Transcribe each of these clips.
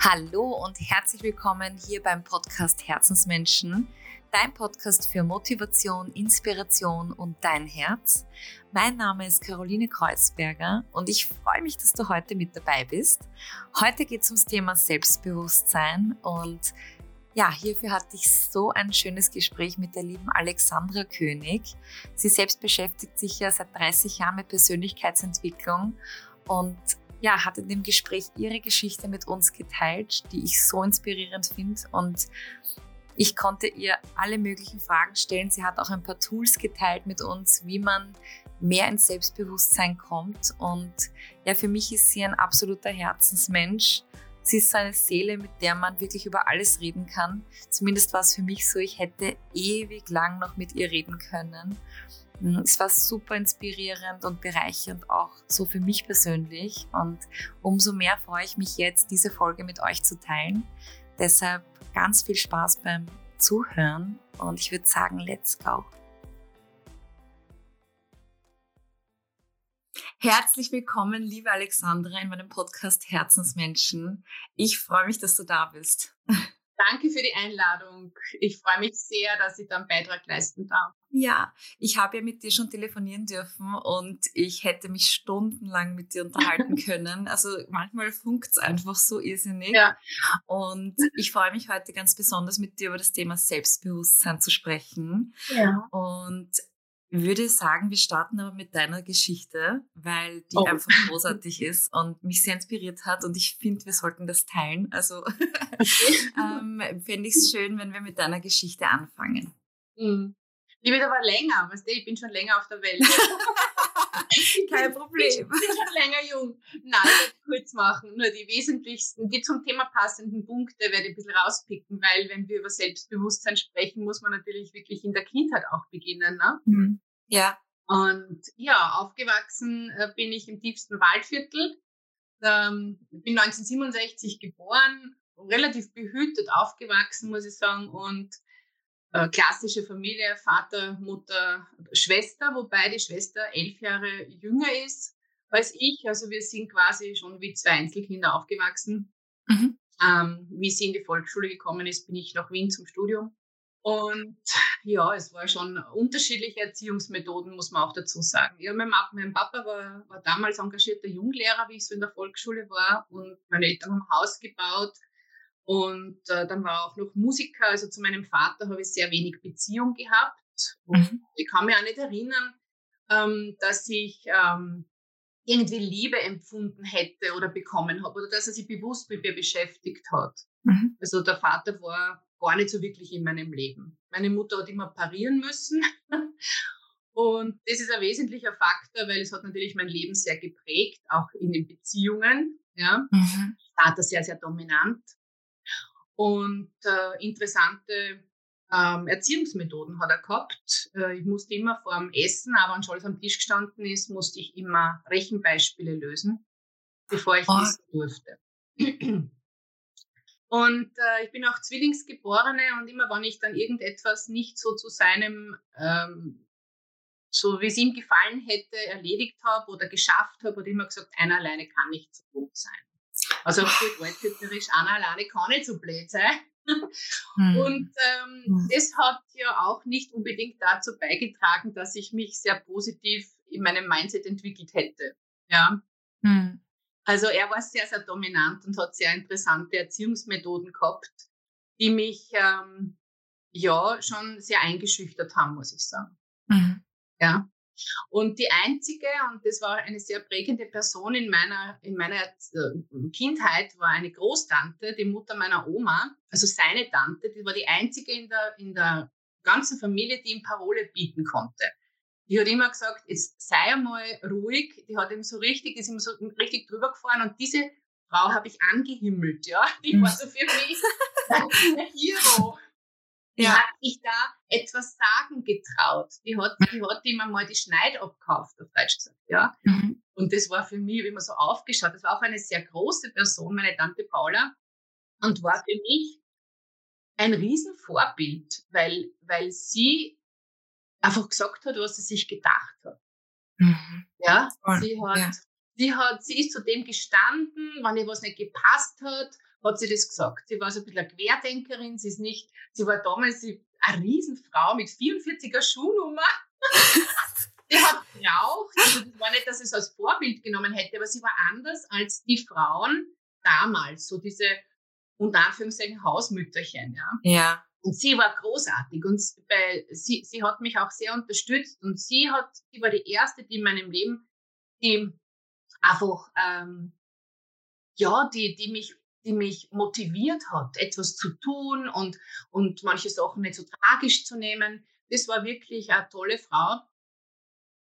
Hallo und herzlich willkommen hier beim Podcast Herzensmenschen, dein Podcast für Motivation, Inspiration und dein Herz. Mein Name ist Caroline Kreuzberger und ich freue mich, dass du heute mit dabei bist. Heute geht es ums Thema Selbstbewusstsein und ja, hierfür hatte ich so ein schönes Gespräch mit der lieben Alexandra König. Sie selbst beschäftigt sich ja seit 30 Jahren mit Persönlichkeitsentwicklung und ja, hat in dem Gespräch ihre Geschichte mit uns geteilt, die ich so inspirierend finde und ich konnte ihr alle möglichen Fragen stellen. Sie hat auch ein paar Tools geteilt mit uns, wie man mehr ins Selbstbewusstsein kommt. Und ja, für mich ist sie ein absoluter Herzensmensch. Sie ist so eine Seele, mit der man wirklich über alles reden kann. Zumindest war es für mich so, ich hätte ewig lang noch mit ihr reden können. Mhm, es war super inspirierend und bereichernd auch so für mich persönlich und umso mehr freue ich mich jetzt, diese Folge mit euch zu teilen. Deshalb ganz viel Spaß beim Zuhören und ich würde sagen, let's go. Herzlich willkommen, liebe Alexandra, in meinem Podcast Herzensmenschen. Ich freue mich, dass du da bist. Danke für die Einladung. Ich freue mich sehr, dass ich da einen Beitrag leisten darf. Ja, ich habe ja mit dir schon telefonieren dürfen und ich hätte mich stundenlang mit dir unterhalten können. Also manchmal funkt es einfach so irrsinnig. Ja. Und ich freue mich heute ganz besonders mit dir über das Thema Selbstbewusstsein zu sprechen. Ja. Und würde sagen, wir starten aber mit deiner Geschichte, weil die oh. einfach großartig ist und mich sehr inspiriert hat und ich finde, wir sollten das teilen. Also ähm, fände ich es schön, wenn wir mit deiner Geschichte anfangen. Mhm. Die wird aber länger, weißt du, ich bin schon länger auf der Welt. Kein Problem. Ich bin schon länger jung. Nein, ich werde kurz machen. Nur die wesentlichsten, die zum Thema passenden Punkte werde ich ein bisschen rauspicken, weil wenn wir über Selbstbewusstsein sprechen, muss man natürlich wirklich in der Kindheit auch beginnen. Ne? Mhm. Ja. Und ja, aufgewachsen äh, bin ich im tiefsten Waldviertel. Ähm, bin 1967 geboren, relativ behütet aufgewachsen, muss ich sagen, und äh, klassische Familie, Vater, Mutter, Schwester, wobei die Schwester elf Jahre jünger ist als ich. Also wir sind quasi schon wie zwei Einzelkinder aufgewachsen. Mhm. Ähm, wie sie in die Volksschule gekommen ist, bin ich nach Wien zum Studium. Und ja, es war schon unterschiedliche Erziehungsmethoden, muss man auch dazu sagen. Ja, mein, mein Papa war, war damals engagierter Junglehrer, wie ich so in der Volksschule war. Und meine Eltern haben Haus gebaut. Und äh, dann war auch noch Musiker. Also zu meinem Vater habe ich sehr wenig Beziehung gehabt. Und mhm. ich kann mich auch nicht erinnern, ähm, dass ich ähm, irgendwie Liebe empfunden hätte oder bekommen habe oder dass er sich bewusst mit mir beschäftigt hat. Mhm. Also der Vater war gar nicht so wirklich in meinem Leben. Meine Mutter hat immer parieren müssen. Und das ist ein wesentlicher Faktor, weil es hat natürlich mein Leben sehr geprägt, auch in den Beziehungen. Ja. Mhm. Vater sehr, sehr dominant und äh, interessante ähm, Erziehungsmethoden hat er gehabt. Äh, ich musste immer vor dem Essen, aber wenn schon alles am Tisch gestanden ist, musste ich immer Rechenbeispiele lösen, bevor ich oh. essen durfte. Und äh, ich bin auch Zwillingsgeborene und immer, wenn ich dann irgendetwas nicht so zu seinem, ähm, so wie es ihm gefallen hätte, erledigt habe oder geschafft habe, hat immer gesagt, einer alleine kann nicht so gut sein. Also gut alttypisch, einer alleine kann nicht so blöd sein. Hm. Und ähm, hm. das hat ja auch nicht unbedingt dazu beigetragen, dass ich mich sehr positiv in meinem Mindset entwickelt hätte. Ja. Hm. Also er war sehr, sehr dominant und hat sehr interessante Erziehungsmethoden gehabt, die mich ähm, ja schon sehr eingeschüchtert haben, muss ich sagen. Mhm. Ja. Und die einzige, und das war eine sehr prägende Person in meiner, in meiner äh, Kindheit, war eine Großtante, die Mutter meiner Oma, also seine Tante, die war die einzige in der, in der ganzen Familie, die ihm Parole bieten konnte. Die hat immer gesagt, jetzt sei einmal ruhig. Die hat ihm so richtig, ist ihm so richtig drüber gefahren und diese Frau habe ich angehimmelt, ja. Die war so für mich ein Hero. Die ja. hat sich da etwas sagen getraut. Die hat, die hat ihm einmal die Schneid abgekauft, auf Deutsch gesagt, ja. Mhm. Und das war für mich immer so aufgeschaut. Das war auch eine sehr große Person, meine Tante Paula, und war für mich ein Riesenvorbild, weil, weil sie einfach gesagt hat, was sie sich gedacht hat. Mhm. Ja, sie hat, ja. die hat, sie ist zu dem gestanden, wenn ihr was nicht gepasst hat, hat sie das gesagt. Sie war so ein bisschen eine Querdenkerin, sie ist nicht, sie war damals eine Riesenfrau mit 44er Schuhnummer. die hat geraucht. Also das war nicht, dass sie es als Vorbild genommen hätte, aber sie war anders als die Frauen damals, so diese unter Anführungszeichen Hausmütterchen. Ja. ja. Und sie war großartig und bei, sie, sie hat mich auch sehr unterstützt und sie hat, sie war die erste, die in meinem Leben, die einfach, ähm, ja, die, die mich die mich motiviert hat, etwas zu tun und, und manche Sachen nicht so tragisch zu nehmen. Das war wirklich eine tolle Frau,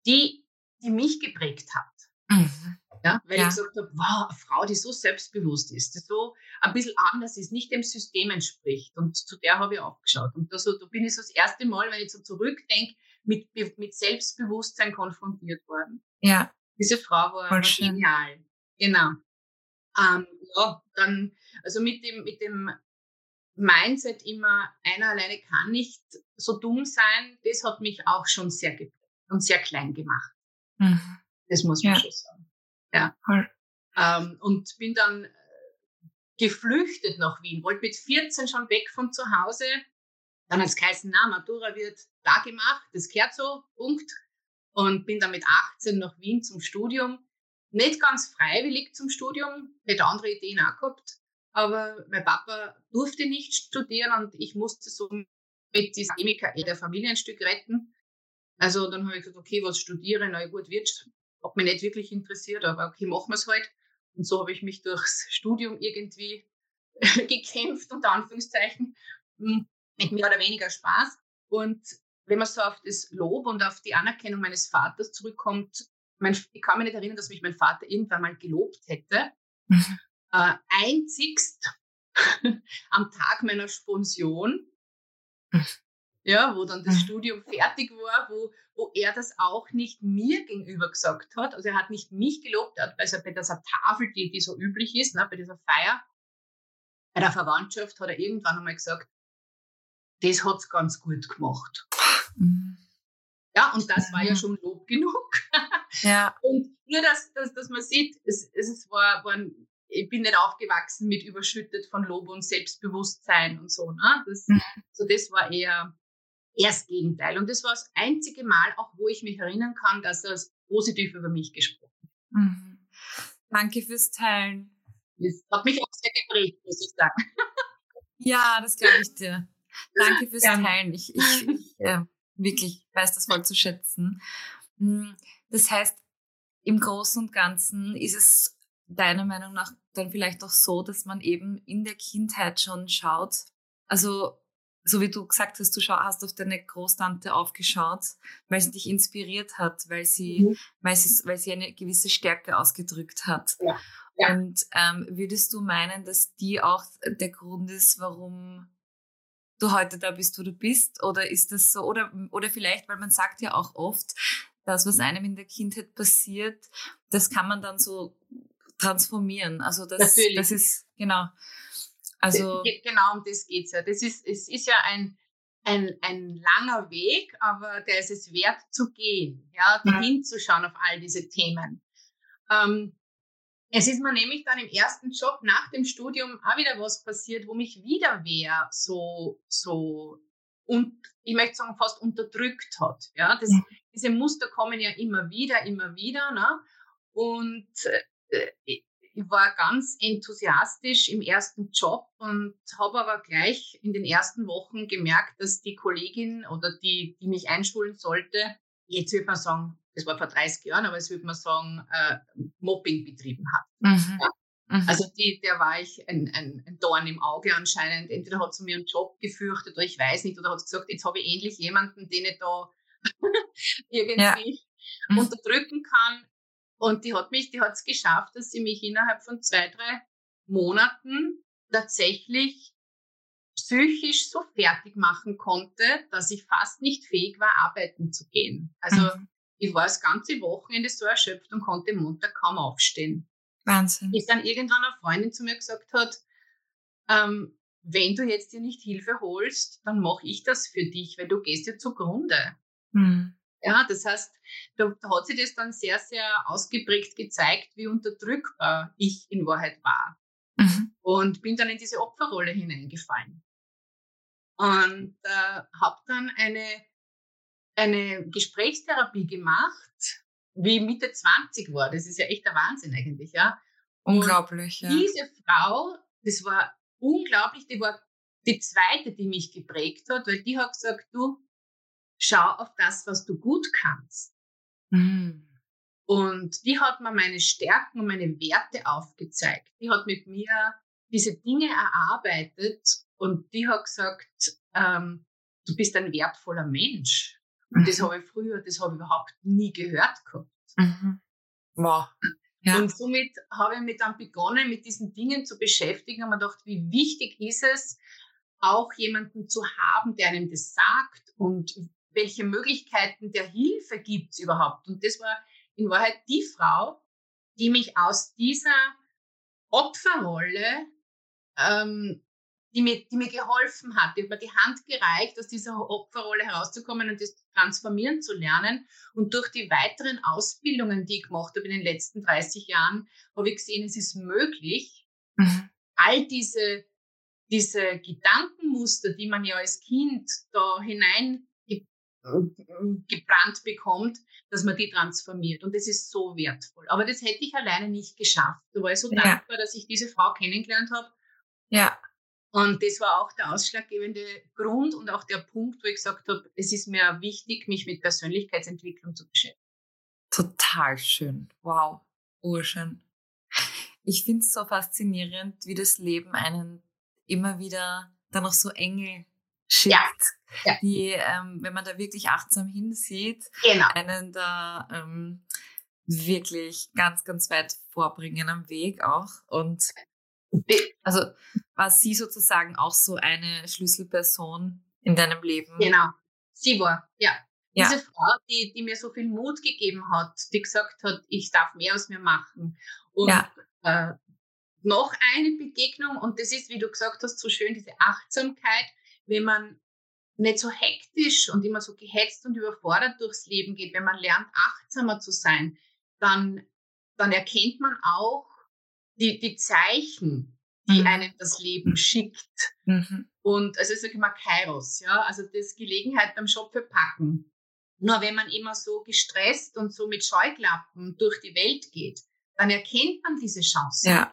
die, die mich geprägt hat. Mhm. Ja, weil ja. ich gesagt habe, wow, eine Frau, die so selbstbewusst ist, die so ein bisschen anders ist, nicht dem System entspricht. Und zu der habe ich aufgeschaut. Und da, so, da bin ich so das erste Mal, wenn ich so zurückdenke, mit, mit Selbstbewusstsein konfrontiert worden. Ja. Diese Frau war, war genial. Genau. Ähm, ja, dann, also mit dem, mit dem Mindset immer, einer alleine kann nicht so dumm sein, das hat mich auch schon sehr geprägt und sehr klein gemacht. Mhm. Das muss man ja. schon sagen. Ja. Cool. Ähm, und bin dann äh, geflüchtet nach Wien, wollte mit 14 schon weg von zu Hause. Dann hat es geheißen, na, Matura wird da gemacht, das gehört so, Punkt. Und bin dann mit 18 nach Wien zum Studium nicht ganz freiwillig zum Studium, hätte andere Ideen auch gehabt, aber mein Papa durfte nicht studieren und ich musste so mit dieser Chemiker der Familie ein Stück retten. Also dann habe ich gesagt, okay, was studiere, na gut, Wirtschaft, hat mich nicht wirklich interessiert, aber okay, machen wir es halt. Und so habe ich mich durchs Studium irgendwie gekämpft, unter Anführungszeichen, hm, mit mehr oder weniger Spaß. Und wenn man so auf das Lob und auf die Anerkennung meines Vaters zurückkommt, mein, ich kann mich nicht erinnern, dass mich mein Vater irgendwann mal gelobt hätte. Mhm. Äh, einzigst am Tag meiner Sponsion, mhm. ja, wo dann das mhm. Studium fertig war, wo, wo er das auch nicht mir gegenüber gesagt hat. Also er hat nicht mich gelobt, hat also bei dieser Tafel, die, die so üblich ist, ne, bei dieser Feier, bei der Verwandtschaft hat er irgendwann einmal gesagt, das hat's ganz gut gemacht. Ja, und das war ja schon Lob genug. Ja. Und nur, dass, dass, dass man sieht, es, es war, war, ich bin nicht aufgewachsen mit überschüttet von Lob und Selbstbewusstsein und so. Ne? Das, mhm. So das war eher, eher das Gegenteil. Und das war das einzige Mal, auch wo ich mich erinnern kann, dass er positiv über mich gesprochen hat. Mhm. Danke fürs Teilen. Das hat mich auch sehr geprägt, muss ich sagen. Ja, das glaube ich dir. Danke fürs ja. Teilen. Ich, ich, ich ja wirklich weiß das voll zu schätzen. Das heißt, im Großen und Ganzen ist es deiner Meinung nach dann vielleicht auch so, dass man eben in der Kindheit schon schaut, also so wie du gesagt hast, du hast auf deine Großtante aufgeschaut, weil sie dich inspiriert hat, weil sie, mhm. weil sie, weil sie eine gewisse Stärke ausgedrückt hat. Ja. Ja. Und ähm, würdest du meinen, dass die auch der Grund ist, warum du heute da bist, wo du bist? Oder ist das so? Oder, oder vielleicht, weil man sagt ja auch oft, das, was einem in der Kindheit passiert, das kann man dann so transformieren. Also das, Natürlich. das ist, genau. Also, genau um das geht's ja. Das ist, es ist ja ein, ein, ein langer Weg, aber der ist es wert zu gehen, ja, mhm. hinzuschauen auf all diese Themen. Ähm, es ist mir nämlich dann im ersten Job nach dem Studium auch wieder was passiert, wo mich wieder wer so, so und ich möchte sagen, fast unterdrückt hat. Ja, das, diese Muster kommen ja immer wieder, immer wieder. Ne? Und äh, ich war ganz enthusiastisch im ersten Job und habe aber gleich in den ersten Wochen gemerkt, dass die Kollegin oder die, die mich einschulen sollte, jetzt würde man sagen, das war vor 30 Jahren, aber es würde man sagen, äh, Mobbing betrieben hat. Mhm. Ja. Mhm. Also die, der war ich ein, ein, ein Dorn im Auge anscheinend. Entweder hat sie mir einen Job gefürchtet oder ich weiß nicht, oder hat gesagt, jetzt habe ich endlich jemanden, den ich da irgendwie ja. mhm. unterdrücken kann. Und die hat mich, die hat es geschafft, dass sie mich innerhalb von zwei, drei Monaten tatsächlich psychisch so fertig machen konnte, dass ich fast nicht fähig war, arbeiten zu gehen. Also mhm. ich war das ganze Wochenende so erschöpft und konnte Montag kaum aufstehen. Wahnsinn. Bis dann irgendwann eine Freundin zu mir gesagt hat, ähm, wenn du jetzt dir nicht Hilfe holst, dann mache ich das für dich, weil du gehst ja zugrunde. Mhm. Ja, das heißt, da, da hat sich das dann sehr, sehr ausgeprägt gezeigt, wie unterdrückbar ich in Wahrheit war. Mhm. Und bin dann in diese Opferrolle hineingefallen. Und äh, habe dann eine, eine Gesprächstherapie gemacht, wie Mitte 20 war. Das ist ja echt der Wahnsinn eigentlich, ja. Unglaublich, ja. Diese Frau, das war unglaublich, die war die zweite, die mich geprägt hat, weil die hat gesagt, du schau auf das, was du gut kannst. Mhm. Und die hat mir meine Stärken und meine Werte aufgezeigt. Die hat mit mir diese Dinge erarbeitet und die hat gesagt, ähm, du bist ein wertvoller Mensch. Und mhm. das habe ich früher, das habe ich überhaupt nie gehört gehabt. Mhm. Wow. Ja. Und somit habe ich mich dann begonnen, mit diesen Dingen zu beschäftigen und mir gedacht, wie wichtig ist es, auch jemanden zu haben, der einem das sagt und welche Möglichkeiten der Hilfe gibt es überhaupt. Und das war in Wahrheit die Frau, die mich aus dieser Opferrolle, ähm, die, mir, die mir geholfen hat, die hat mir die Hand gereicht, aus dieser Opferrolle herauszukommen und das transformieren zu lernen. Und durch die weiteren Ausbildungen, die ich gemacht habe in den letzten 30 Jahren, habe ich gesehen, es ist möglich, mhm. all diese, diese Gedankenmuster, die man ja als Kind da hinein gebrannt bekommt, dass man die transformiert. Und das ist so wertvoll. Aber das hätte ich alleine nicht geschafft. Da war ich so ja. dankbar, dass ich diese Frau kennengelernt habe. Ja. Und das war auch der ausschlaggebende Grund und auch der Punkt, wo ich gesagt habe, es ist mir wichtig, mich mit Persönlichkeitsentwicklung zu beschäftigen. Total schön. Wow. Urschön. Ich finde es so faszinierend, wie das Leben einen immer wieder dann auch so Engel schickt, ja. Ja. die, ähm, wenn man da wirklich achtsam hinsieht, genau. einen da ähm, wirklich ganz, ganz weit vorbringen am Weg auch. Und also war sie sozusagen auch so eine Schlüsselperson in deinem Leben? Genau, sie war, ja. ja. Diese Frau, die, die mir so viel Mut gegeben hat, die gesagt hat, ich darf mehr aus mir machen. Und ja. äh, noch eine Begegnung, und das ist, wie du gesagt hast, so schön, diese Achtsamkeit, wenn man nicht so hektisch und immer so gehetzt und überfordert durchs Leben geht, wenn man lernt, achtsamer zu sein, dann, dann erkennt man auch die, die Zeichen, die mhm. einem das Leben schickt. Mhm. Und also ich sage immer Kairos, ja, also das Gelegenheit beim Schopfe packen. Nur wenn man immer so gestresst und so mit Scheuklappen durch die Welt geht, dann erkennt man diese Chance. Ja.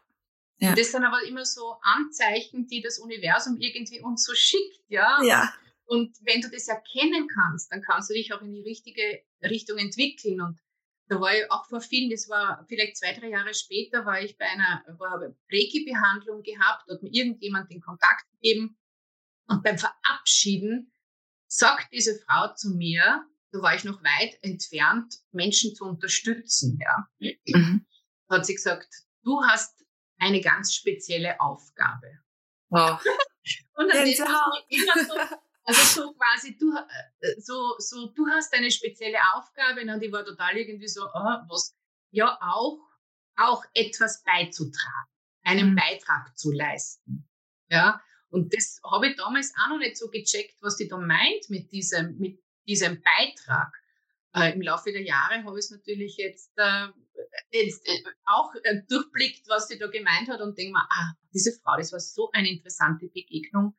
Ja. Und das sind aber immer so Anzeichen, die das Universum irgendwie uns so schickt, ja. Ja. Und wenn du das erkennen kannst, dann kannst du dich auch in die richtige Richtung entwickeln. Und da war ich auch vor vielen, das war vielleicht zwei, drei Jahre später, war ich bei einer, Reiki-Behandlung gehabt, hat mir irgendjemand den Kontakt gegeben. Und beim Verabschieden sagt diese Frau zu mir, da war ich noch weit entfernt, Menschen zu unterstützen, ja. Mhm. Hat sie gesagt, du hast eine ganz spezielle Aufgabe. Wow. und dann ist immer so, also so quasi, du, äh, so, so, du hast eine spezielle Aufgabe und ich war total irgendwie so, oh, was, ja, auch, auch etwas beizutragen, einen mhm. Beitrag zu leisten. Ja, und das habe ich damals auch noch nicht so gecheckt, was die da meint mit diesem, mit diesem Beitrag. Äh, Im Laufe der Jahre habe ich es natürlich jetzt, äh, jetzt äh, auch äh, durchblickt, was sie da gemeint hat und denke mir, ah, diese Frau, das war so eine interessante Begegnung.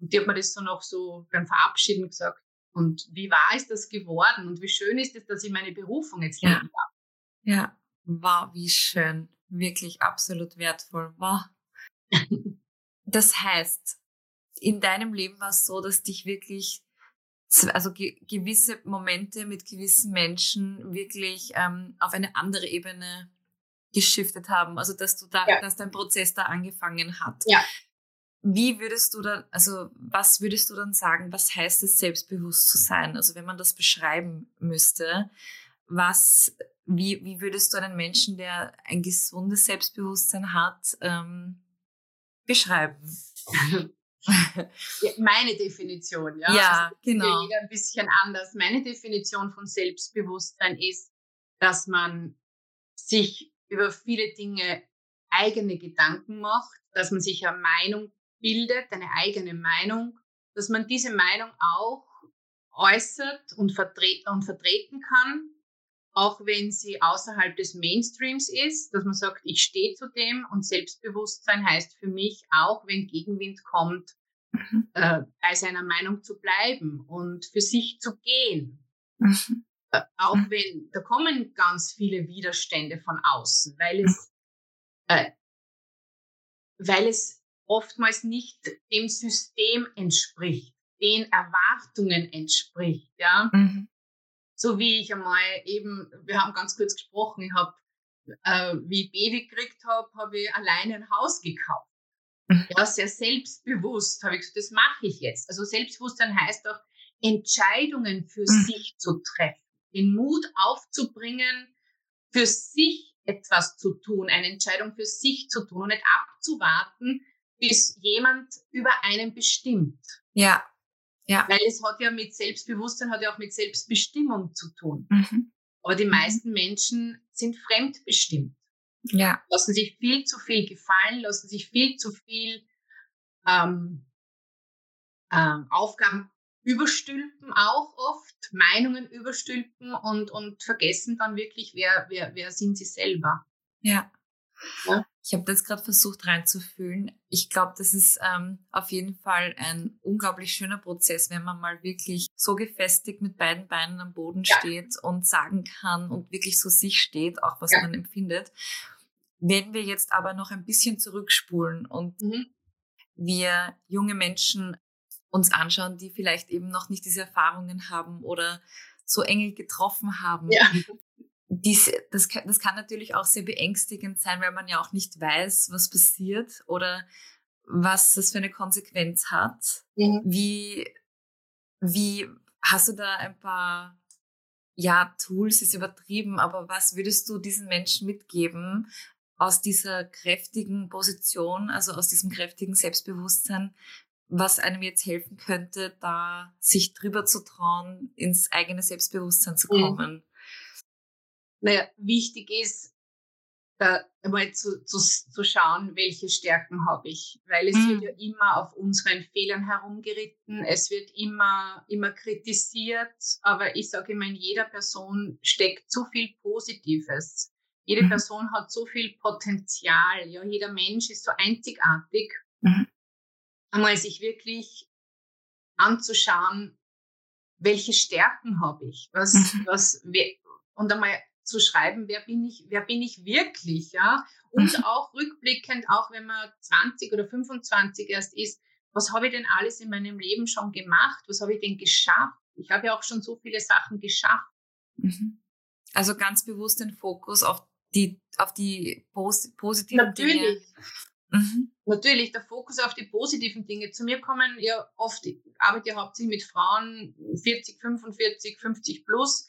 Und die hat mir das so noch so beim Verabschieden gesagt. Und wie wahr ist das geworden und wie schön ist es, dass ich meine Berufung jetzt ja. leben darf. Ja, wow, wie schön. Wirklich absolut wertvoll. Wow. das heißt, in deinem Leben war es so, dass dich wirklich also ge gewisse Momente mit gewissen Menschen wirklich ähm, auf eine andere Ebene geschiftet haben. Also dass du da, ja. dass dein Prozess da angefangen hat. Ja. Wie würdest du dann, also was würdest du dann sagen, was heißt es, selbstbewusst zu sein? Also wenn man das beschreiben müsste, was, wie, wie würdest du einen Menschen, der ein gesundes Selbstbewusstsein hat, ähm, beschreiben? Meine Definition, ja. Ja, also genau. Jeder ein bisschen anders. Meine Definition von Selbstbewusstsein ist, dass man sich über viele Dinge eigene Gedanken macht, dass man sich eine Meinung bildet, eine eigene Meinung, dass man diese Meinung auch äußert und, vertre und vertreten kann, auch wenn sie außerhalb des Mainstreams ist, dass man sagt, ich stehe zu dem und Selbstbewusstsein heißt für mich auch, wenn Gegenwind kommt, mhm. äh, bei seiner Meinung zu bleiben und für sich zu gehen. Mhm. Äh, auch mhm. wenn, da kommen ganz viele Widerstände von außen, weil es, äh, weil es oftmals nicht dem System entspricht, den Erwartungen entspricht, ja. Mhm. So wie ich einmal eben, wir haben ganz kurz gesprochen, ich habe, äh, wie ich Baby gekriegt habe, habe ich alleine ein Haus gekauft. Mhm. Ja, sehr selbstbewusst habe ich gesagt, das mache ich jetzt. Also Selbstbewusstsein heißt auch, Entscheidungen für mhm. sich zu treffen, den Mut aufzubringen, für sich etwas zu tun, eine Entscheidung für sich zu tun und nicht abzuwarten, bis jemand über einen bestimmt. Ja. Ja. Weil es hat ja mit Selbstbewusstsein, hat ja auch mit Selbstbestimmung zu tun. Mhm. Aber die mhm. meisten Menschen sind fremdbestimmt. Ja. Lassen sich viel zu viel gefallen, lassen sich viel zu viel ähm, ähm, Aufgaben überstülpen auch oft, Meinungen überstülpen und, und vergessen dann wirklich, wer, wer, wer sind sie selber. Ja. Ja? Ich habe das gerade versucht reinzufühlen. Ich glaube, das ist ähm, auf jeden Fall ein unglaublich schöner Prozess, wenn man mal wirklich so gefestigt mit beiden Beinen am Boden ja. steht und sagen kann und wirklich so sich steht, auch was ja. man empfindet. Wenn wir jetzt aber noch ein bisschen zurückspulen und mhm. wir junge Menschen uns anschauen, die vielleicht eben noch nicht diese Erfahrungen haben oder so Engel getroffen haben, ja diese, das, das kann natürlich auch sehr beängstigend sein, weil man ja auch nicht weiß, was passiert oder was das für eine Konsequenz hat. Mhm. Wie, wie hast du da ein paar, ja, Tools ist übertrieben, aber was würdest du diesen Menschen mitgeben aus dieser kräftigen Position, also aus diesem kräftigen Selbstbewusstsein, was einem jetzt helfen könnte, da sich drüber zu trauen, ins eigene Selbstbewusstsein zu kommen? Mhm naja, wichtig ist, da einmal zu, zu, zu schauen, welche Stärken habe ich. Weil es mhm. wird ja immer auf unseren Fehlern herumgeritten, es wird immer, immer kritisiert, aber ich sage immer, in jeder Person steckt so viel Positives. Jede mhm. Person hat so viel Potenzial, ja, jeder Mensch ist so einzigartig. Mhm. Einmal sich wirklich anzuschauen, welche Stärken habe ich, was, mhm. was, und einmal zu schreiben, wer bin ich, wer bin ich wirklich, ja? Und mhm. auch rückblickend, auch wenn man 20 oder 25 erst ist, was habe ich denn alles in meinem Leben schon gemacht? Was habe ich denn geschafft? Ich habe ja auch schon so viele Sachen geschafft. Mhm. Also ganz bewusst den Fokus auf die, auf die pos positiven Natürlich. Dinge. Mhm. Natürlich, der Fokus auf die positiven Dinge. Zu mir kommen ja oft, ich arbeite ja hauptsächlich mit Frauen 40, 45, 50 plus,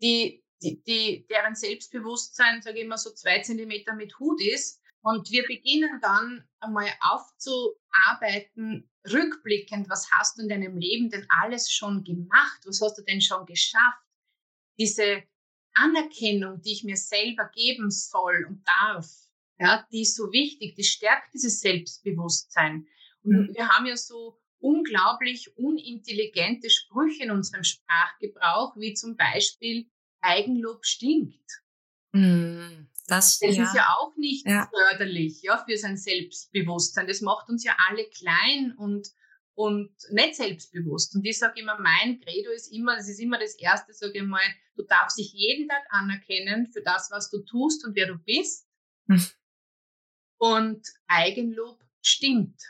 die die, die, deren Selbstbewusstsein, sage ich immer, so zwei Zentimeter mit Hut ist. Und wir beginnen dann einmal aufzuarbeiten, rückblickend, was hast du in deinem Leben denn alles schon gemacht? Was hast du denn schon geschafft? Diese Anerkennung, die ich mir selber geben soll und darf, ja, die ist so wichtig, die stärkt dieses Selbstbewusstsein. Und mhm. wir haben ja so unglaublich unintelligente Sprüche in unserem Sprachgebrauch, wie zum Beispiel, Eigenlob stinkt. Mm, das, das ja. ist ja auch nicht ja. förderlich ja, für sein Selbstbewusstsein. Das macht uns ja alle klein und, und nicht selbstbewusst. Und ich sage immer, mein Credo ist immer, das ist immer das Erste, sage ich mal, du darfst dich jeden Tag anerkennen für das, was du tust und wer du bist. Hm. Und Eigenlob stimmt.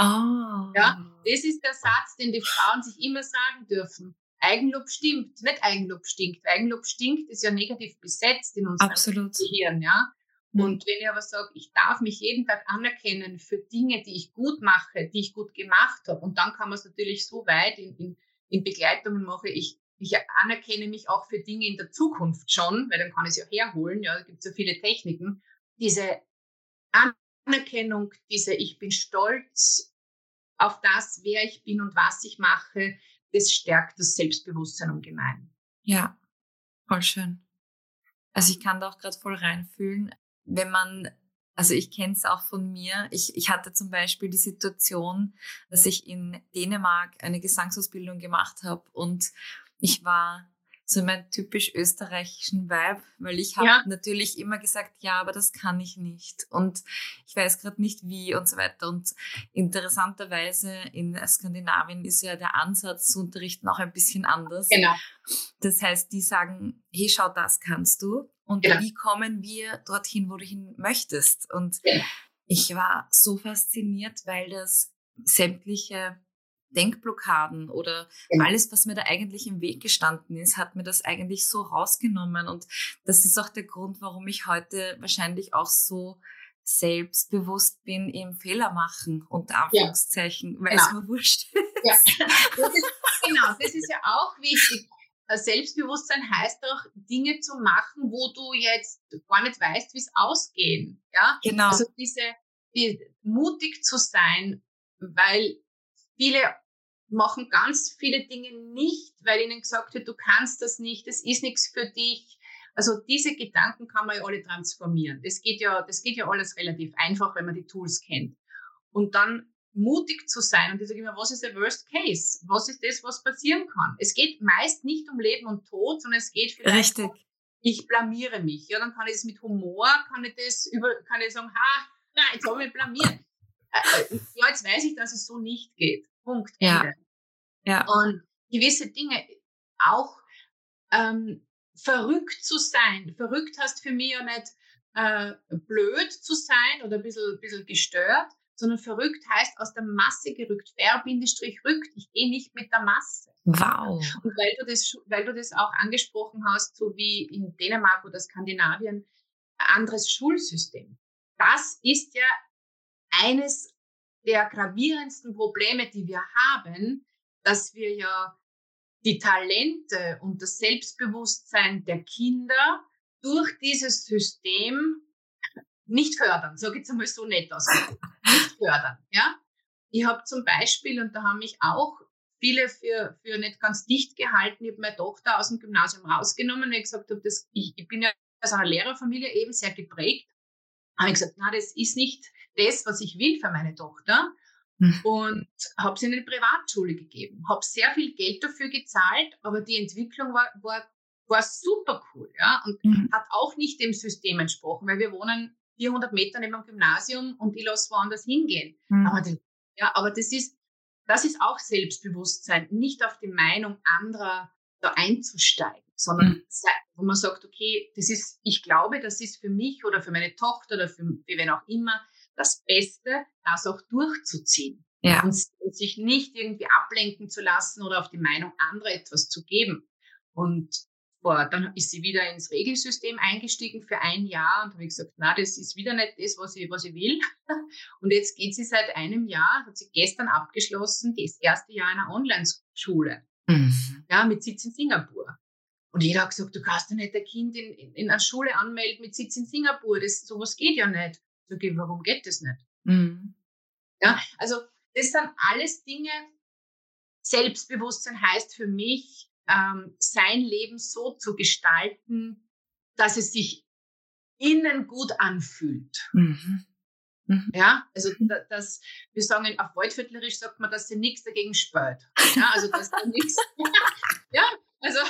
Oh. Ja, das ist der Satz, den die Frauen sich immer sagen dürfen. Eigenlob stimmt, nicht Eigenlob stinkt. Eigenlob stinkt ist ja negativ besetzt in unserem Absolut. Gehirn, ja. Mhm. Und wenn ich aber sage, ich darf mich jeden Tag anerkennen für Dinge, die ich gut mache, die ich gut gemacht habe, und dann kann man es natürlich so weit in, in, in Begleitungen mache, ich, ich anerkenne mich auch für Dinge in der Zukunft schon, weil dann kann ich es ja herholen, ja, da gibt es ja viele Techniken. Diese Anerkennung, diese Ich bin stolz auf das, wer ich bin und was ich mache, das stärkt das Selbstbewusstsein ungemein. Ja, voll schön. Also ich kann da auch gerade voll reinfühlen, wenn man Also ich kenne es auch von mir. Ich, ich hatte zum Beispiel die Situation, dass ich in Dänemark eine Gesangsausbildung gemacht habe und ich war so mein typisch österreichischen Vibe, weil ich habe ja. natürlich immer gesagt, ja, aber das kann ich nicht und ich weiß gerade nicht wie und so weiter. Und interessanterweise in Skandinavien ist ja der Ansatz zu unterrichten auch ein bisschen anders. Genau. Das heißt, die sagen, hey, schau, das kannst du und genau. wie kommen wir dorthin, wo du hin möchtest? Und genau. ich war so fasziniert, weil das sämtliche Denkblockaden oder genau. alles, was mir da eigentlich im Weg gestanden ist, hat mir das eigentlich so rausgenommen. Und das ist auch der Grund, warum ich heute wahrscheinlich auch so selbstbewusst bin im Fehler machen, unter Anführungszeichen, ja. weil genau. es mir wurscht ist. Ja. Das ist. Genau, das ist ja auch wichtig. Selbstbewusstsein heißt auch, Dinge zu machen, wo du jetzt gar nicht weißt, wie es ausgehen. Ja? Genau. Also diese, die, mutig zu sein, weil Viele machen ganz viele Dinge nicht, weil ihnen gesagt wird, du kannst das nicht, das ist nichts für dich. Also diese Gedanken kann man ja alle transformieren. Das geht ja, das geht ja alles relativ einfach, wenn man die Tools kennt. Und dann mutig zu sein und ich sage immer, was ist der Worst Case? Was ist das, was passieren kann? Es geht meist nicht um Leben und Tod, sondern es geht vielleicht Richtig. ich blamiere mich. Ja, dann kann ich es mit Humor, kann ich das über, kann ich sagen, ha, na, jetzt habe ich mich blamiert. Äh, äh, ja, jetzt weiß ich, dass es so nicht geht. Punkt. Ja. ja. Und gewisse Dinge auch ähm, verrückt zu sein. Verrückt heißt für mich ja nicht äh, blöd zu sein oder ein bisschen, bisschen gestört, sondern verrückt heißt aus der Masse gerückt. Ver-rückt. Ich gehe nicht mit der Masse. Wow. Und weil du das, weil du das auch angesprochen hast, so wie in Dänemark oder Skandinavien, ein anderes Schulsystem. Das ist ja eines der gravierendsten Probleme, die wir haben, dass wir ja die Talente und das Selbstbewusstsein der Kinder durch dieses System nicht fördern. So geht's einmal so nett aus. Nicht fördern, ja. Ich habe zum Beispiel, und da haben mich auch viele für, für nicht ganz dicht gehalten, ich habe meine Tochter aus dem Gymnasium rausgenommen, weil ich gesagt habe, ich, ich bin ja aus einer Lehrerfamilie eben sehr geprägt. Habe ich gesagt, na, das ist nicht das, was ich will für meine Tochter. Mhm. Und habe sie in eine Privatschule gegeben. Habe sehr viel Geld dafür gezahlt, aber die Entwicklung war, war, war super cool. Ja? Und mhm. hat auch nicht dem System entsprochen, weil wir wohnen 400 Meter neben dem Gymnasium und ich lasse woanders hingehen. Mhm. Aber, die, ja, aber das ist, das ist auch Selbstbewusstsein, nicht auf die Meinung anderer da einzusteigen, sondern mhm. wo man sagt, okay, das ist, ich glaube, das ist für mich oder für meine Tochter oder für, für wen auch immer das Beste, das auch durchzuziehen. Ja. Und sich nicht irgendwie ablenken zu lassen oder auf die Meinung anderer etwas zu geben. Und boah, dann ist sie wieder ins Regelsystem eingestiegen für ein Jahr und habe gesagt, na, das ist wieder nicht das, was ich, was ich will. Und jetzt geht sie seit einem Jahr, hat sie gestern abgeschlossen, das erste Jahr einer Online-Schule. Mhm. Ja, mit Sitz in Singapur. Und jeder hat gesagt, du kannst ja nicht dein Kind in, in, in einer Schule anmelden mit Sitz in Singapur. Das, sowas geht ja nicht. Ich, warum geht das nicht? Mhm. Ja, also das sind alles Dinge, Selbstbewusstsein heißt für mich, ähm, sein Leben so zu gestalten, dass es sich innen gut anfühlt. Mhm. Mhm. Ja, also das, wir sagen auf Waldviertlerisch sagt man, dass sie nichts dagegen spürt. Ja, also dass da nichts. ja, also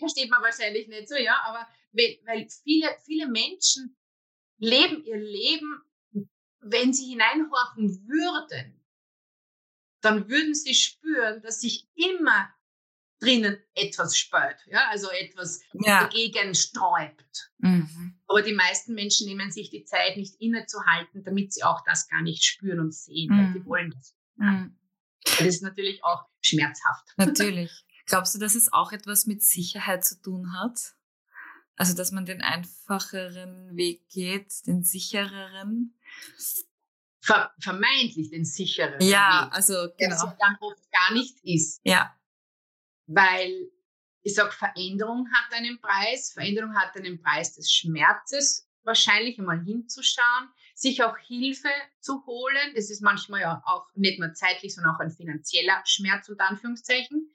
versteht man wahrscheinlich nicht so, ja, aber weil, weil viele, viele Menschen leben ihr Leben, wenn sie hineinhorchen würden, dann würden sie spüren, dass sich immer drinnen etwas spürt, ja, also etwas ja. dagegen sträubt. Mhm. Aber die meisten Menschen nehmen sich die Zeit nicht innezuhalten, damit sie auch das gar nicht spüren und sehen, mhm. weil die wollen das. Mhm. Das ist natürlich auch schmerzhaft. Natürlich. Glaubst du, dass es auch etwas mit Sicherheit zu tun hat? Also, dass man den einfacheren Weg geht, den sichereren. Ver vermeintlich den sicheren ja, Weg. also genau. Der ja dann oft gar nicht ist. Ja. Weil ich sage, Veränderung hat einen Preis. Veränderung hat einen Preis des Schmerzes, wahrscheinlich einmal hinzuschauen, sich auch Hilfe zu holen. Das ist manchmal ja auch nicht nur zeitlich, sondern auch ein finanzieller Schmerz unter Anführungszeichen.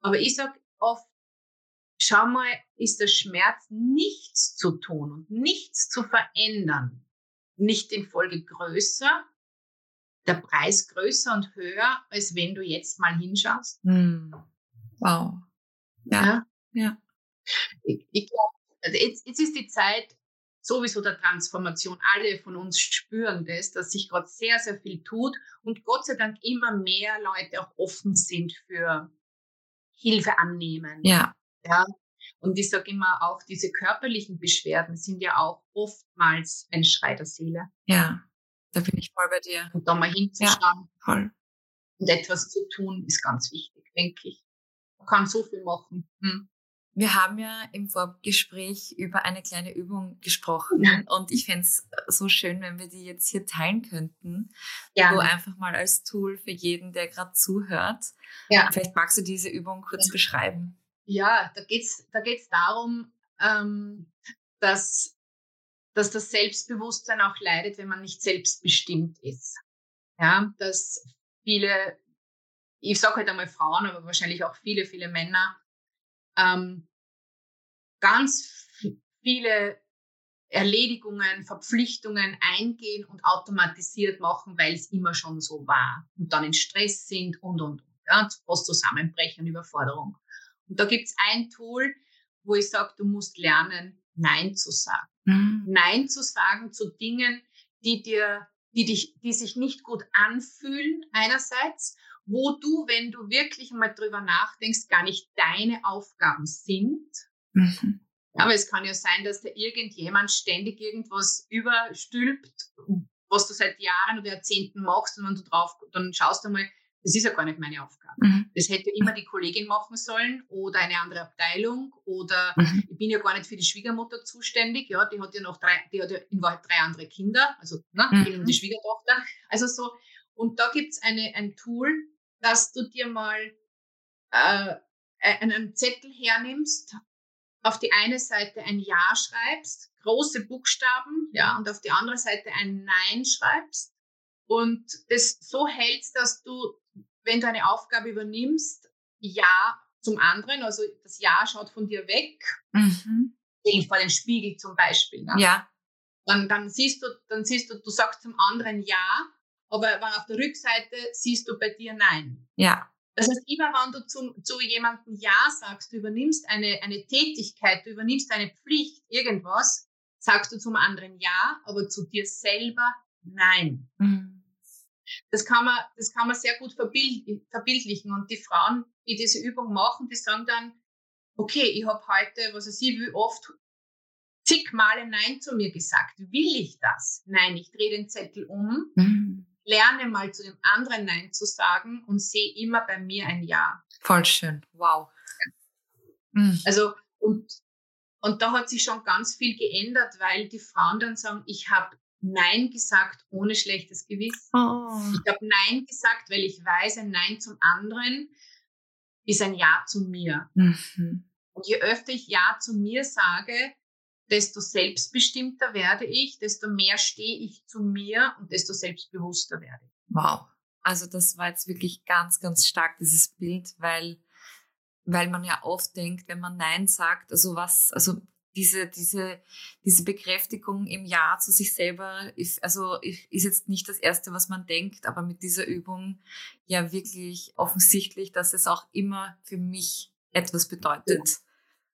Aber ich sage oft, schau mal, ist der Schmerz nichts zu tun und nichts zu verändern, nicht in Folge größer, der Preis größer und höher, als wenn du jetzt mal hinschaust? Mm. Wow. Ja. Ja. Ich, ich glaube, also jetzt, jetzt ist die Zeit sowieso der Transformation. Alle von uns spüren das, dass sich gerade sehr, sehr viel tut und Gott sei Dank immer mehr Leute auch offen sind für Hilfe annehmen. Ja. Ja. Und ich sage immer auch, diese körperlichen Beschwerden sind ja auch oftmals ein Schrei der Seele. Ja, da bin ich voll bei dir. Und da mal hinzuschauen ja, und etwas zu tun, ist ganz wichtig, denke ich. Man kann so viel machen. Hm. Wir haben ja im Vorgespräch über eine kleine Übung gesprochen ja. und ich fände es so schön, wenn wir die jetzt hier teilen könnten. Ja. So einfach mal als Tool für jeden, der gerade zuhört. Ja. Vielleicht magst du diese Übung kurz ja. beschreiben. Ja, da geht es da geht's darum, ähm, dass, dass das Selbstbewusstsein auch leidet, wenn man nicht selbstbestimmt ist. Ja, dass viele, ich sage halt einmal Frauen, aber wahrscheinlich auch viele, viele Männer, ähm, ganz viele Erledigungen, Verpflichtungen eingehen und automatisiert machen, weil es immer schon so war und dann in Stress sind und und und. Ja, fast Zusammenbrechen, Überforderung. Und da gibt's ein Tool, wo ich sage, du musst lernen, Nein zu sagen. Mhm. Nein zu sagen zu Dingen, die dir, die dich, die sich nicht gut anfühlen, einerseits, wo du, wenn du wirklich mal drüber nachdenkst, gar nicht deine Aufgaben sind. Mhm. Aber es kann ja sein, dass da irgendjemand ständig irgendwas überstülpt, was du seit Jahren oder Jahrzehnten machst und wenn du drauf, dann schaust du mal, das ist ja gar nicht meine Aufgabe. Mhm. Das hätte immer die Kollegin machen sollen oder eine andere Abteilung oder mhm. ich bin ja gar nicht für die Schwiegermutter zuständig, ja, die hat ja noch drei, die hat ja in Wahrheit drei andere Kinder, also ne, mhm. die Schwiegertochter. Also so, und da gibt's eine, ein Tool, dass du dir mal äh, einen Zettel hernimmst, auf die eine Seite ein Ja schreibst, große Buchstaben, ja, und auf die andere Seite ein Nein schreibst und das so hältst, dass du, wenn du eine Aufgabe übernimmst, Ja zum anderen, also das Ja schaut von dir weg, mhm. vor den Spiegel zum Beispiel. Ne? Ja. Dann, dann siehst du, dann siehst du, du sagst zum anderen Ja aber auf der Rückseite siehst du bei dir Nein. Ja. Das heißt, immer wenn du zu, zu jemandem Ja sagst, du übernimmst eine, eine Tätigkeit, du übernimmst eine Pflicht, irgendwas, sagst du zum anderen Ja, aber zu dir selber Nein. Mhm. Das kann man, das kann man sehr gut verbild, verbildlichen. Und die Frauen, die diese Übung machen, die sagen dann, okay, ich habe heute, was weiß ich, wie oft zig Male Nein zu mir gesagt. Will ich das? Nein, ich drehe den Zettel um. Mhm lerne mal zu dem anderen Nein zu sagen und sehe immer bei mir ein Ja. Voll schön. Wow. Mhm. Also, und, und da hat sich schon ganz viel geändert, weil die Frauen dann sagen, ich habe Nein gesagt ohne schlechtes Gewissen. Oh. Ich habe Nein gesagt, weil ich weiß, ein Nein zum anderen ist ein Ja zu mir. Mhm. Und je öfter ich Ja zu mir sage, desto selbstbestimmter werde ich, desto mehr stehe ich zu mir und desto selbstbewusster werde ich. Wow. Also das war jetzt wirklich ganz, ganz stark, dieses Bild, weil, weil man ja oft denkt, wenn man Nein sagt, also was, also diese, diese, diese Bekräftigung im Ja zu sich selber ist, also ist jetzt nicht das erste, was man denkt, aber mit dieser Übung ja wirklich offensichtlich, dass es auch immer für mich etwas bedeutet.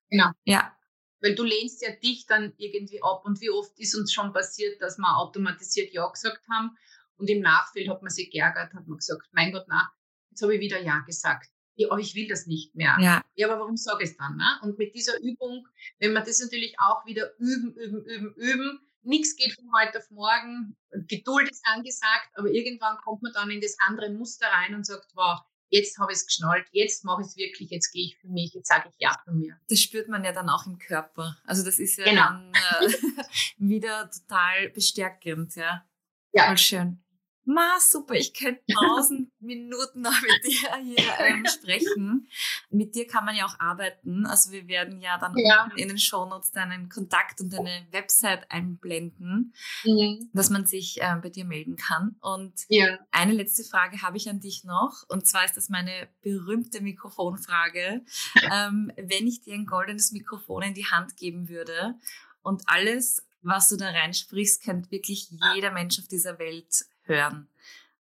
Genau. Ja. Weil du lehnst ja dich dann irgendwie ab. Und wie oft ist uns schon passiert, dass wir automatisiert Ja gesagt haben und im Nachfeld hat man sich geärgert, hat man gesagt, mein Gott, na, jetzt habe ich wieder Ja gesagt. Ja, aber ich will das nicht mehr. Ja, ja aber warum sage ich es dann? Ne? Und mit dieser Übung, wenn wir das natürlich auch wieder üben, üben, üben, üben, nichts geht von heute auf morgen, Geduld ist angesagt, aber irgendwann kommt man dann in das andere Muster rein und sagt, wow, jetzt habe ich es geschnallt, jetzt mache ich es wirklich, jetzt gehe ich für mich, jetzt sage ich ja für mir. Das spürt man ja dann auch im Körper. Also das ist ja genau. dann äh, wieder total bestärkend, ja. Ja. Voll schön. Ma, super, ich könnte tausend Minuten noch mit dir hier ähm, sprechen. Mit dir kann man ja auch arbeiten. Also wir werden ja dann ja. in den Shownotes deinen Kontakt und deine Website einblenden, mhm. dass man sich äh, bei dir melden kann. Und ja. eine letzte Frage habe ich an dich noch. Und zwar ist das meine berühmte Mikrofonfrage. ähm, wenn ich dir ein goldenes Mikrofon in die Hand geben würde und alles was du da reinsprichst, kennt wirklich jeder Mensch auf dieser Welt hören.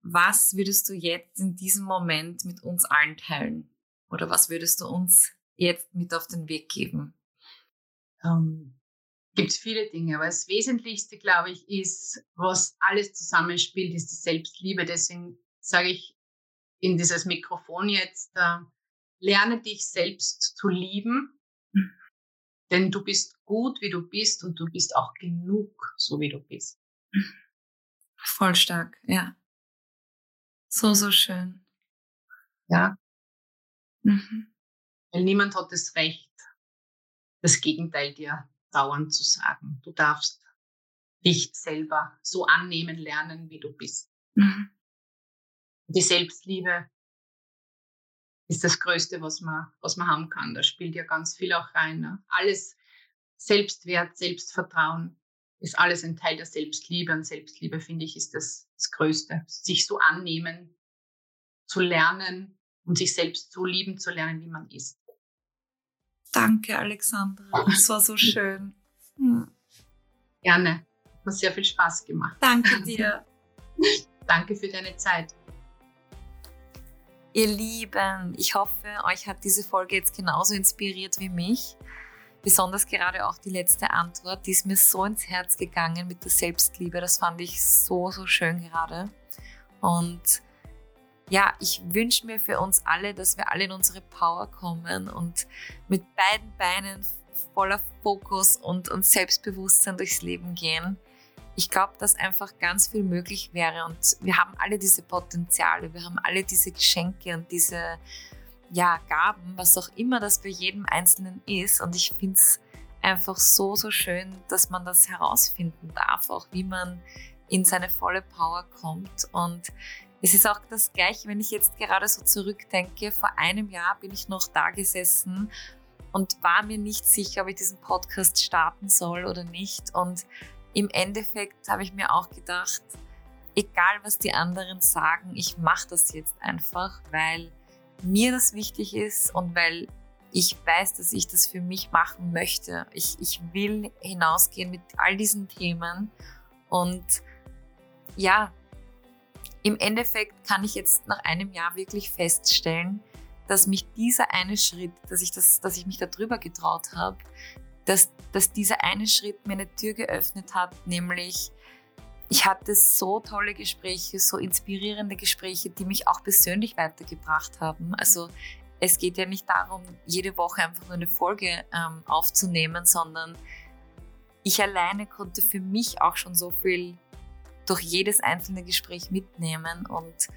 Was würdest du jetzt in diesem Moment mit uns allen teilen? Oder was würdest du uns jetzt mit auf den Weg geben? Ähm, Gibt es viele Dinge, aber das Wesentlichste, glaube ich, ist, was alles zusammenspielt, ist die Selbstliebe. Deswegen sage ich in dieses Mikrofon jetzt, äh, lerne dich selbst zu lieben, denn du bist gut, wie du bist und du bist auch genug, so wie du bist. Voll stark, ja. So, so schön. Ja. Mhm. Weil niemand hat das Recht, das Gegenteil dir dauernd zu sagen. Du darfst dich selber so annehmen lernen, wie du bist. Mhm. Die Selbstliebe ist das Größte, was man, was man haben kann. Da spielt ja ganz viel auch rein. Ne? Alles Selbstwert, Selbstvertrauen, ist alles ein Teil der Selbstliebe. Und Selbstliebe, finde ich, ist das, das Größte. Sich so annehmen, zu lernen und sich selbst so lieben zu lernen, wie man ist. Danke, Alexandra. Das war so schön. Hm. Gerne. Hat mir sehr viel Spaß gemacht. Danke dir. Danke für deine Zeit. Ihr Lieben, ich hoffe, euch hat diese Folge jetzt genauso inspiriert wie mich. Besonders gerade auch die letzte Antwort, die ist mir so ins Herz gegangen mit der Selbstliebe. Das fand ich so, so schön gerade. Und ja, ich wünsche mir für uns alle, dass wir alle in unsere Power kommen und mit beiden Beinen voller Fokus und, und Selbstbewusstsein durchs Leben gehen. Ich glaube, dass einfach ganz viel möglich wäre und wir haben alle diese Potenziale, wir haben alle diese Geschenke und diese ja, Gaben, was auch immer das bei jedem Einzelnen ist. Und ich finde es einfach so, so schön, dass man das herausfinden darf, auch wie man in seine volle Power kommt. Und es ist auch das Gleiche, wenn ich jetzt gerade so zurückdenke. Vor einem Jahr bin ich noch da gesessen und war mir nicht sicher, ob ich diesen Podcast starten soll oder nicht. Und im Endeffekt habe ich mir auch gedacht, egal was die anderen sagen, ich mache das jetzt einfach, weil mir das wichtig ist und weil ich weiß, dass ich das für mich machen möchte. Ich, ich will hinausgehen mit all diesen Themen und ja, im Endeffekt kann ich jetzt nach einem Jahr wirklich feststellen, dass mich dieser eine Schritt, dass ich, das, dass ich mich darüber getraut habe, dass, dass dieser eine Schritt mir eine Tür geöffnet hat, nämlich ich hatte so tolle Gespräche, so inspirierende Gespräche, die mich auch persönlich weitergebracht haben. Also es geht ja nicht darum, jede Woche einfach nur eine Folge ähm, aufzunehmen, sondern ich alleine konnte für mich auch schon so viel durch jedes einzelne Gespräch mitnehmen und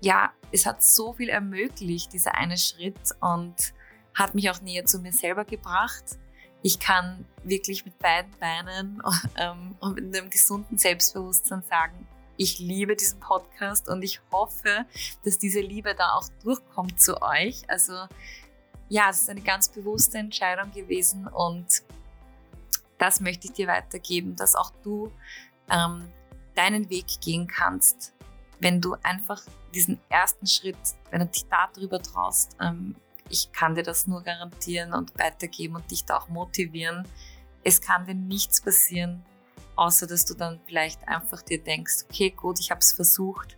ja, es hat so viel ermöglicht, dieser eine Schritt und hat mich auch näher zu mir selber gebracht ich kann wirklich mit beiden Beinen ähm, und mit einem gesunden Selbstbewusstsein sagen, ich liebe diesen Podcast und ich hoffe, dass diese Liebe da auch durchkommt zu euch. Also ja, es ist eine ganz bewusste Entscheidung gewesen und das möchte ich dir weitergeben, dass auch du ähm, deinen Weg gehen kannst, wenn du einfach diesen ersten Schritt, wenn du dich darüber traust, ähm, ich kann dir das nur garantieren und weitergeben und dich da auch motivieren. Es kann dir nichts passieren, außer dass du dann vielleicht einfach dir denkst, okay, gut, ich habe es versucht,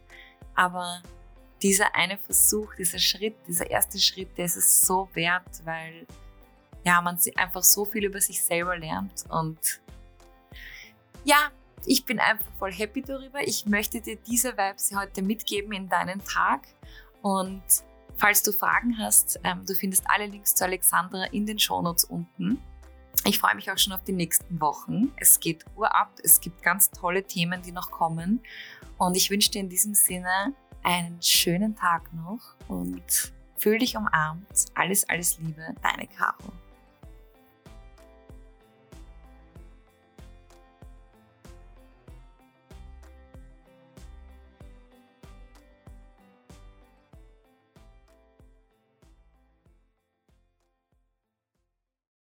aber dieser eine Versuch, dieser Schritt, dieser erste Schritt, der ist es so wert, weil ja, man einfach so viel über sich selber lernt und ja, ich bin einfach voll happy darüber. Ich möchte dir diese Vibes heute mitgeben in deinen Tag und Falls du Fragen hast, ähm, du findest alle Links zu Alexandra in den Shownotes unten. Ich freue mich auch schon auf die nächsten Wochen. Es geht urab, es gibt ganz tolle Themen, die noch kommen. Und ich wünsche dir in diesem Sinne einen schönen Tag noch und fühl dich umarmt. Alles, alles Liebe, deine Caro.